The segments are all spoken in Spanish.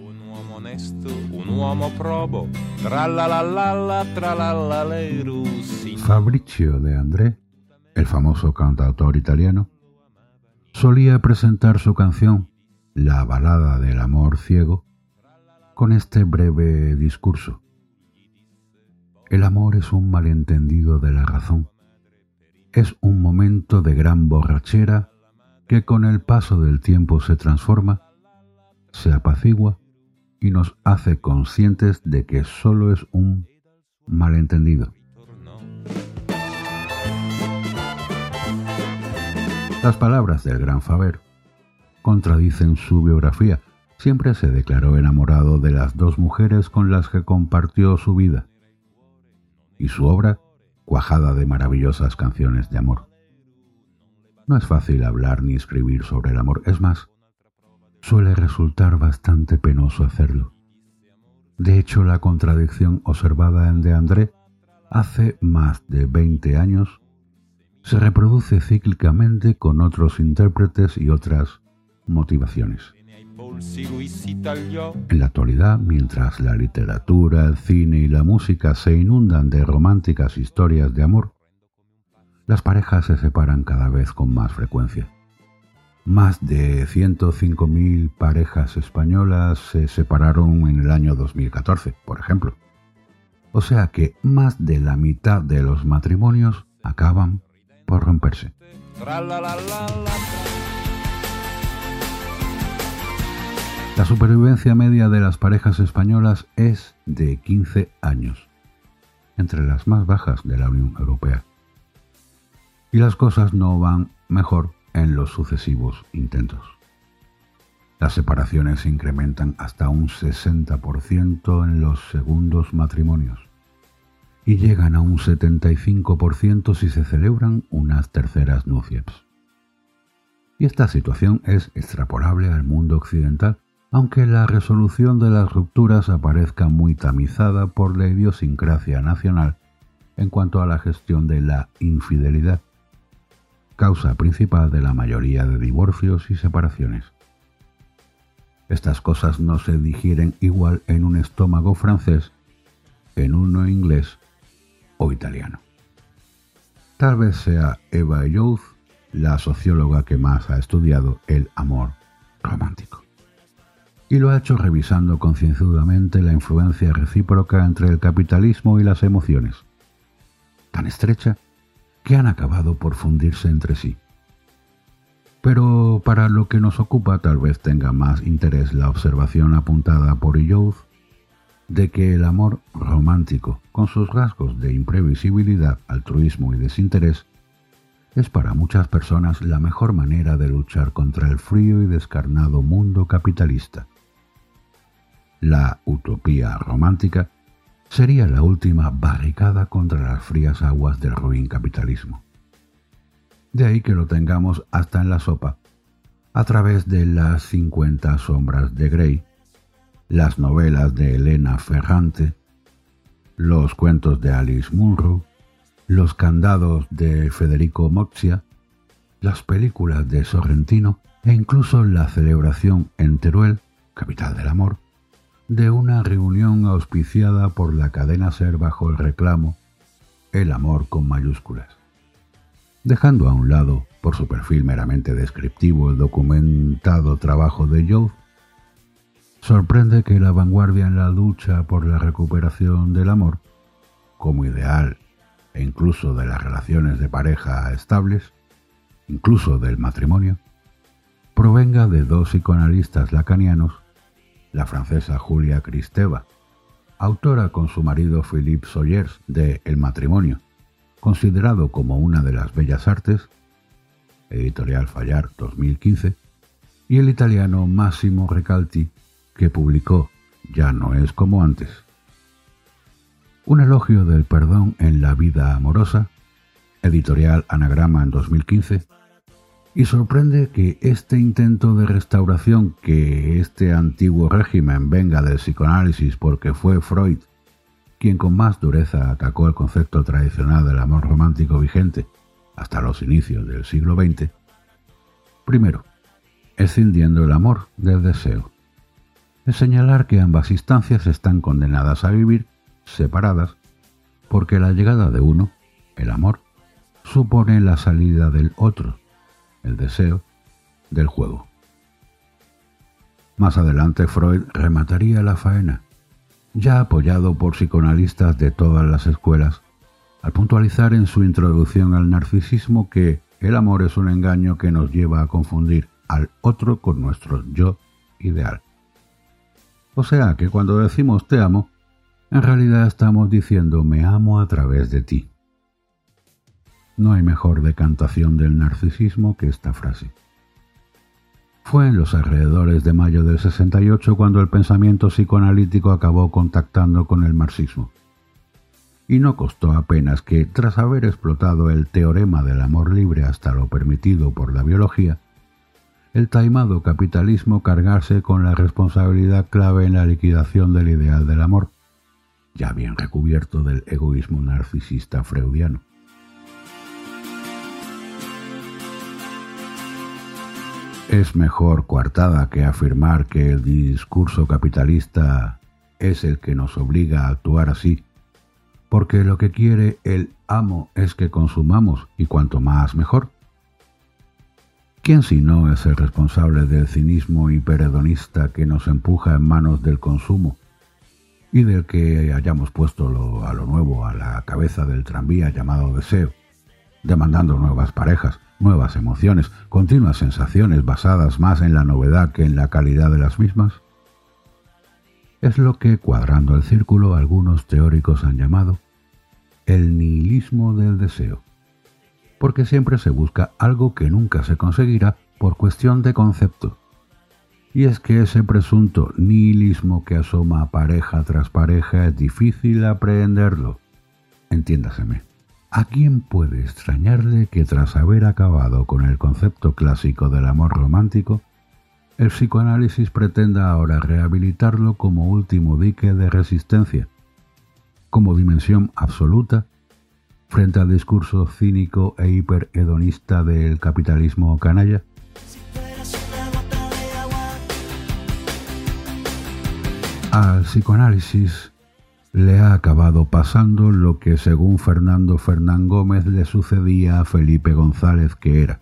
Un uomo onesto, un uomo probo, sin Fabrizio de André, el famoso cantautor italiano, solía presentar su canción La balada del amor ciego con este breve discurso. El amor es un malentendido de la razón. Es un momento de gran borrachera que con el paso del tiempo se transforma, se apacigua y nos hace conscientes de que solo es un malentendido. Las palabras del gran Faber contradicen su biografía. Siempre se declaró enamorado de las dos mujeres con las que compartió su vida y su obra cuajada de maravillosas canciones de amor. No es fácil hablar ni escribir sobre el amor, es más, suele resultar bastante penoso hacerlo. De hecho, la contradicción observada en De André hace más de 20 años se reproduce cíclicamente con otros intérpretes y otras motivaciones. En la actualidad, mientras la literatura, el cine y la música se inundan de románticas historias de amor, las parejas se separan cada vez con más frecuencia. Más de 105.000 parejas españolas se separaron en el año 2014, por ejemplo. O sea que más de la mitad de los matrimonios acaban por romperse. La supervivencia media de las parejas españolas es de 15 años, entre las más bajas de la Unión Europea. Y las cosas no van mejor en los sucesivos intentos. Las separaciones se incrementan hasta un 60% en los segundos matrimonios y llegan a un 75% si se celebran unas terceras nupcias. Y esta situación es extrapolable al mundo occidental, aunque la resolución de las rupturas aparezca muy tamizada por la idiosincrasia nacional en cuanto a la gestión de la infidelidad, causa principal de la mayoría de divorcios y separaciones. Estas cosas no se digieren igual en un estómago francés, en uno inglés o italiano. Tal vez sea Eva Youth la socióloga que más ha estudiado el amor romántico. Y lo ha hecho revisando concienzudamente la influencia recíproca entre el capitalismo y las emociones, tan estrecha que han acabado por fundirse entre sí. Pero para lo que nos ocupa tal vez tenga más interés la observación apuntada por Youth de que el amor romántico, con sus rasgos de imprevisibilidad, altruismo y desinterés, es para muchas personas la mejor manera de luchar contra el frío y descarnado mundo capitalista. La utopía romántica sería la última barricada contra las frías aguas del ruin capitalismo. De ahí que lo tengamos hasta en la sopa, a través de las 50 sombras de Grey, las novelas de Elena Ferrante, los cuentos de Alice Munro, los candados de Federico Moxia, las películas de Sorrentino e incluso la celebración en Teruel, capital del amor, de una reunión auspiciada por la cadena Ser bajo el reclamo El amor con mayúsculas. Dejando a un lado, por su perfil meramente descriptivo, el documentado trabajo de Youth, sorprende que la vanguardia en la lucha por la recuperación del amor, como ideal e incluso de las relaciones de pareja estables, incluso del matrimonio, provenga de dos psicoanalistas lacanianos, la francesa Julia Kristeva, autora con su marido Philippe Sawyers de El matrimonio, considerado como una de las bellas artes, editorial Fallar 2015, y el italiano Massimo Recalti, que publicó Ya no es como antes. Un elogio del perdón en la vida amorosa, editorial Anagrama en 2015, y sorprende que este intento de restauración, que este antiguo régimen venga del psicoanálisis porque fue Freud quien con más dureza atacó el concepto tradicional del amor romántico vigente hasta los inicios del siglo XX, primero, escindiendo el amor del deseo. Es señalar que ambas instancias están condenadas a vivir separadas porque la llegada de uno, el amor, supone la salida del otro, el deseo, del juego. Más adelante Freud remataría la faena, ya apoyado por psicoanalistas de todas las escuelas, al puntualizar en su introducción al narcisismo que el amor es un engaño que nos lleva a confundir al otro con nuestro yo ideal. O sea que cuando decimos te amo, en realidad estamos diciendo me amo a través de ti. No hay mejor decantación del narcisismo que esta frase. Fue en los alrededores de mayo del 68 cuando el pensamiento psicoanalítico acabó contactando con el marxismo. Y no costó apenas que, tras haber explotado el teorema del amor libre hasta lo permitido por la biología, el taimado capitalismo cargarse con la responsabilidad clave en la liquidación del ideal del amor, ya bien recubierto del egoísmo narcisista freudiano. Es mejor coartada que afirmar que el discurso capitalista es el que nos obliga a actuar así, porque lo que quiere el amo es que consumamos y cuanto más mejor. ¿Quién si no es el responsable del cinismo hiperedonista que nos empuja en manos del consumo y del que hayamos puesto a lo nuevo a la cabeza del tranvía llamado deseo, demandando nuevas parejas, nuevas emociones, continuas sensaciones basadas más en la novedad que en la calidad de las mismas? Es lo que, cuadrando el círculo, algunos teóricos han llamado el nihilismo del deseo, porque siempre se busca algo que nunca se conseguirá por cuestión de concepto. Y es que ese presunto nihilismo que asoma pareja tras pareja es difícil aprehenderlo. Entiéndaseme. ¿A quién puede extrañarle que tras haber acabado con el concepto clásico del amor romántico, el psicoanálisis pretenda ahora rehabilitarlo como último dique de resistencia, como dimensión absoluta frente al discurso cínico e hiperhedonista del capitalismo canalla? Al psicoanálisis le ha acabado pasando lo que según Fernando Fernán Gómez le sucedía a Felipe González, que era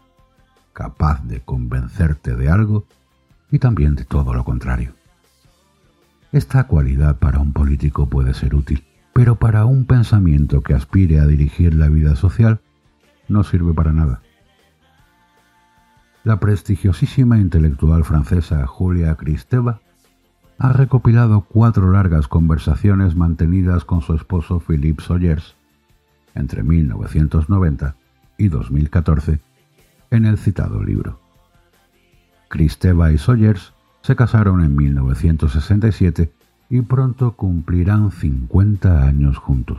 capaz de convencerte de algo y también de todo lo contrario. Esta cualidad para un político puede ser útil, pero para un pensamiento que aspire a dirigir la vida social no sirve para nada. La prestigiosísima intelectual francesa Julia Kristeva ha recopilado cuatro largas conversaciones mantenidas con su esposo Philippe Soyers entre 1990 y 2014 en el citado libro. Cristeva y Soyers se casaron en 1967 y pronto cumplirán 50 años juntos.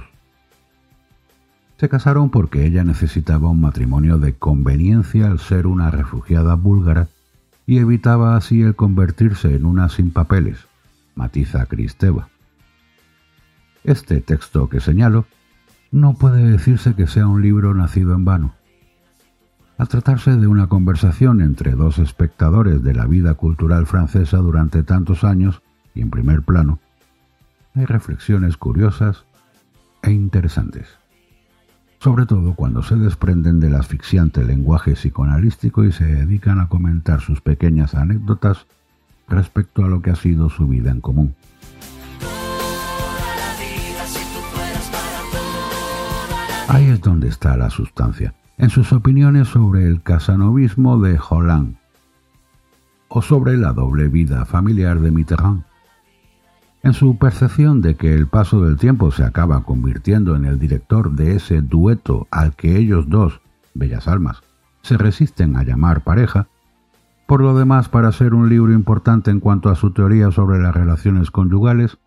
Se casaron porque ella necesitaba un matrimonio de conveniencia al ser una refugiada búlgara y evitaba así el convertirse en una sin papeles, matiza Cristeva. Este texto que señalo no puede decirse que sea un libro nacido en vano. Al tratarse de una conversación entre dos espectadores de la vida cultural francesa durante tantos años y en primer plano, hay reflexiones curiosas e interesantes, sobre todo cuando se desprenden del asfixiante lenguaje psicoanalístico y se dedican a comentar sus pequeñas anécdotas respecto a lo que ha sido su vida en común. Ahí es donde está la sustancia, en sus opiniones sobre el casanovismo de Holland o sobre la doble vida familiar de Mitterrand, en su percepción de que el paso del tiempo se acaba convirtiendo en el director de ese dueto al que ellos dos, bellas almas, se resisten a llamar pareja, Por lo demás, para ser un libro importante en cuanto a su teoría sobre las relaciones conyugales,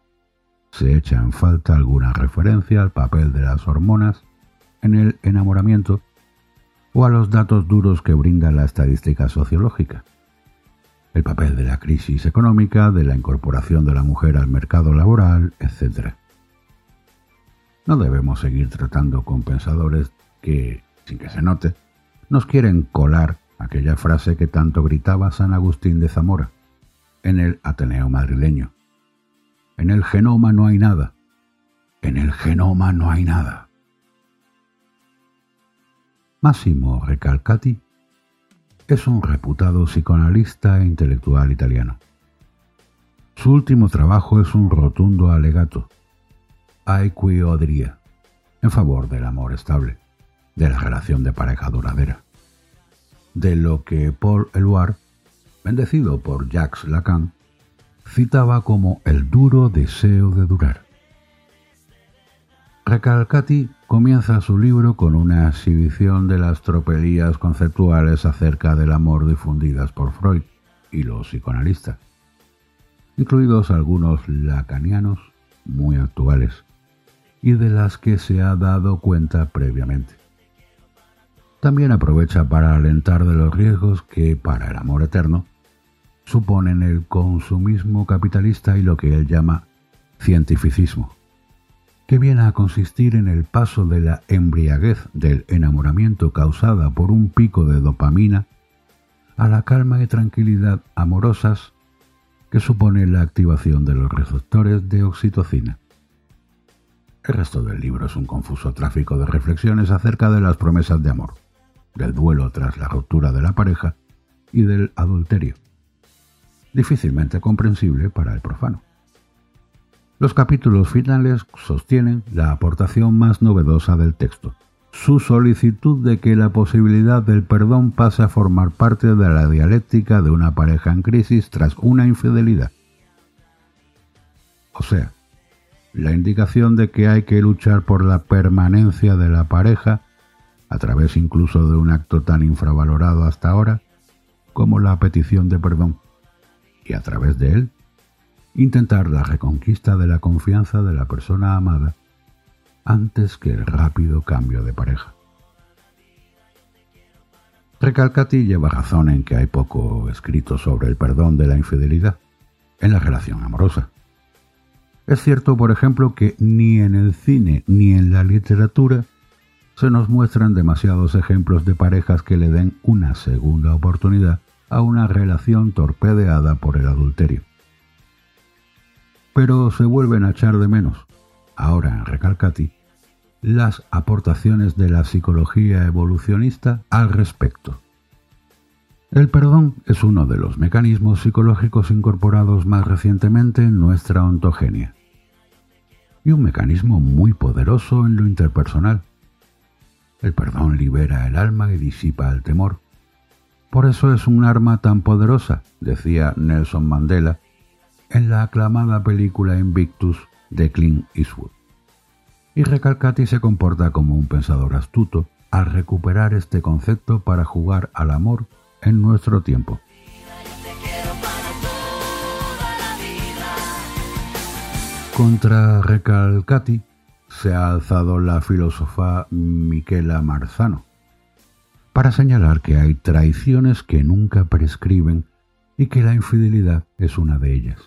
se echa en falta alguna referencia al papel de las hormonas en el enamoramiento o a los datos duros que brinda la estadística sociológica. El papel de la crisis económica, de la incorporación de la mujer al mercado laboral, etc. No debemos seguir tratando con pensadores que, sin que se note, nos quieren colar aquella frase que tanto gritaba San Agustín de Zamora en el Ateneo madrileño. En el genoma no hay nada. En el genoma no hay nada. Massimo Recalcati es un reputado psicoanalista e intelectual italiano. Su último trabajo es un rotundo alegato, Odria, en favor del amor estable, de la relación de pareja duradera, de lo que Paul Eluard, bendecido por Jacques Lacan, citaba como el duro deseo de durar. Recalcati comienza su libro con una exhibición de las tropelías conceptuales acerca del amor difundidas por Freud y los psicoanalistas, incluidos algunos lacanianos muy actuales y de las que se ha dado cuenta previamente. También aprovecha para alentar de los riesgos que, para el amor eterno, suponen el consumismo capitalista y lo que él llama cientificismo que viene a consistir en el paso de la embriaguez del enamoramiento causada por un pico de dopamina a la calma y tranquilidad amorosas que supone la activación de los receptores de oxitocina. El resto del libro es un confuso tráfico de reflexiones acerca de las promesas de amor, del duelo tras la ruptura de la pareja y del adulterio, difícilmente comprensible para el profano. Los capítulos finales sostienen la aportación más novedosa del texto, su solicitud de que la posibilidad del perdón pase a formar parte de la dialéctica de una pareja en crisis tras una infidelidad. O sea, la indicación de que hay que luchar por la permanencia de la pareja, a través incluso de un acto tan infravalorado hasta ahora como la petición de perdón, y a través de él intentar la reconquista de la confianza de la persona amada antes que el rápido cambio de pareja. Recalcati lleva razón en que hay poco escrito sobre el perdón de la infidelidad en la relación amorosa. Es cierto, por ejemplo, que ni en el cine ni en la literatura se nos muestran demasiados ejemplos de parejas que le den una segunda oportunidad a una relación torpedeada por el adulterio pero se vuelven a echar de menos, ahora en Recalcati, las aportaciones de la psicología evolucionista al respecto. El perdón es uno de los mecanismos psicológicos incorporados más recientemente en nuestra ontogenia, y un mecanismo muy poderoso en lo interpersonal. El perdón libera el alma y disipa el temor. Por eso es un arma tan poderosa, decía Nelson Mandela, en la aclamada película Invictus de Clint Eastwood. Y Recalcati se comporta como un pensador astuto al recuperar este concepto para jugar al amor en nuestro tiempo. Contra Recalcati se ha alzado la filósofa Michela Marzano para señalar que hay traiciones que nunca prescriben y que la infidelidad es una de ellas.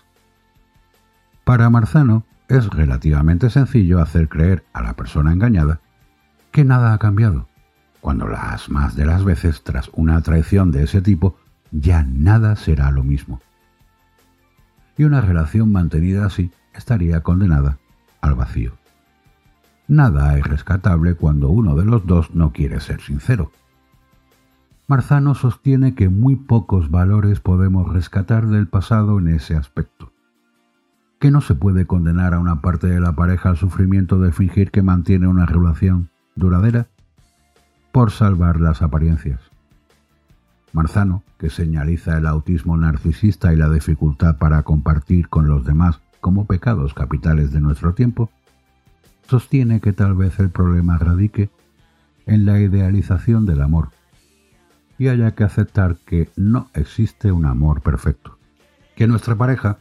Para Marzano es relativamente sencillo hacer creer a la persona engañada que nada ha cambiado, cuando las más de las veces tras una traición de ese tipo ya nada será lo mismo. Y una relación mantenida así estaría condenada al vacío. Nada es rescatable cuando uno de los dos no quiere ser sincero. Marzano sostiene que muy pocos valores podemos rescatar del pasado en ese aspecto que no se puede condenar a una parte de la pareja al sufrimiento de fingir que mantiene una relación duradera por salvar las apariencias. Marzano, que señaliza el autismo narcisista y la dificultad para compartir con los demás como pecados capitales de nuestro tiempo, sostiene que tal vez el problema radique en la idealización del amor, y haya que aceptar que no existe un amor perfecto, que nuestra pareja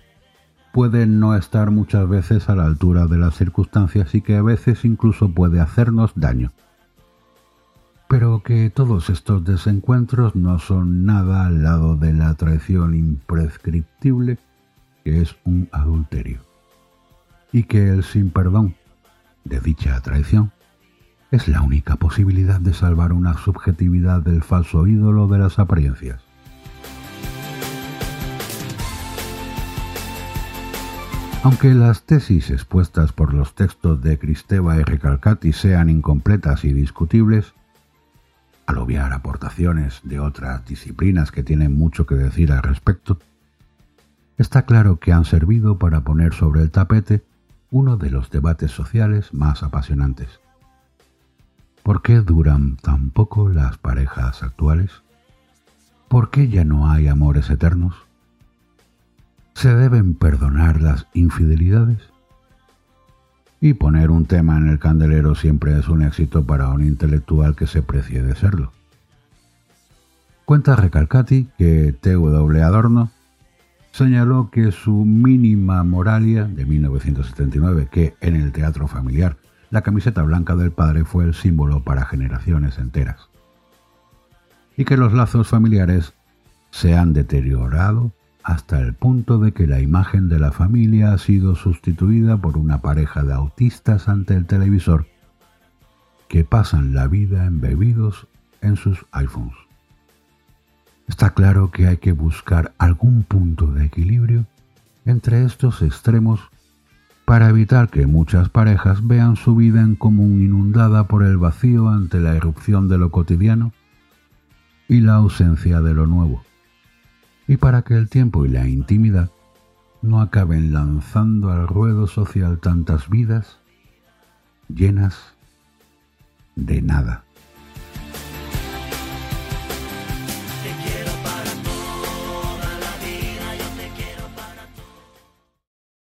puede no estar muchas veces a la altura de las circunstancias y que a veces incluso puede hacernos daño. Pero que todos estos desencuentros no son nada al lado de la traición imprescriptible que es un adulterio. Y que el sin perdón de dicha traición es la única posibilidad de salvar una subjetividad del falso ídolo de las apariencias. Aunque las tesis expuestas por los textos de Cristeva y Recalcati sean incompletas y discutibles, al obviar aportaciones de otras disciplinas que tienen mucho que decir al respecto, está claro que han servido para poner sobre el tapete uno de los debates sociales más apasionantes. ¿Por qué duran tan poco las parejas actuales? ¿Por qué ya no hay amores eternos? ¿Se deben perdonar las infidelidades? Y poner un tema en el candelero siempre es un éxito para un intelectual que se precie de serlo. Cuenta Recalcati que T.W. Adorno señaló que su mínima moralia de 1979, que en el teatro familiar la camiseta blanca del padre fue el símbolo para generaciones enteras, y que los lazos familiares se han deteriorado hasta el punto de que la imagen de la familia ha sido sustituida por una pareja de autistas ante el televisor que pasan la vida embebidos en sus iPhones. Está claro que hay que buscar algún punto de equilibrio entre estos extremos para evitar que muchas parejas vean su vida en común inundada por el vacío ante la irrupción de lo cotidiano y la ausencia de lo nuevo y para que el tiempo y la intimidad no acaben lanzando al ruedo social tantas vidas llenas de nada.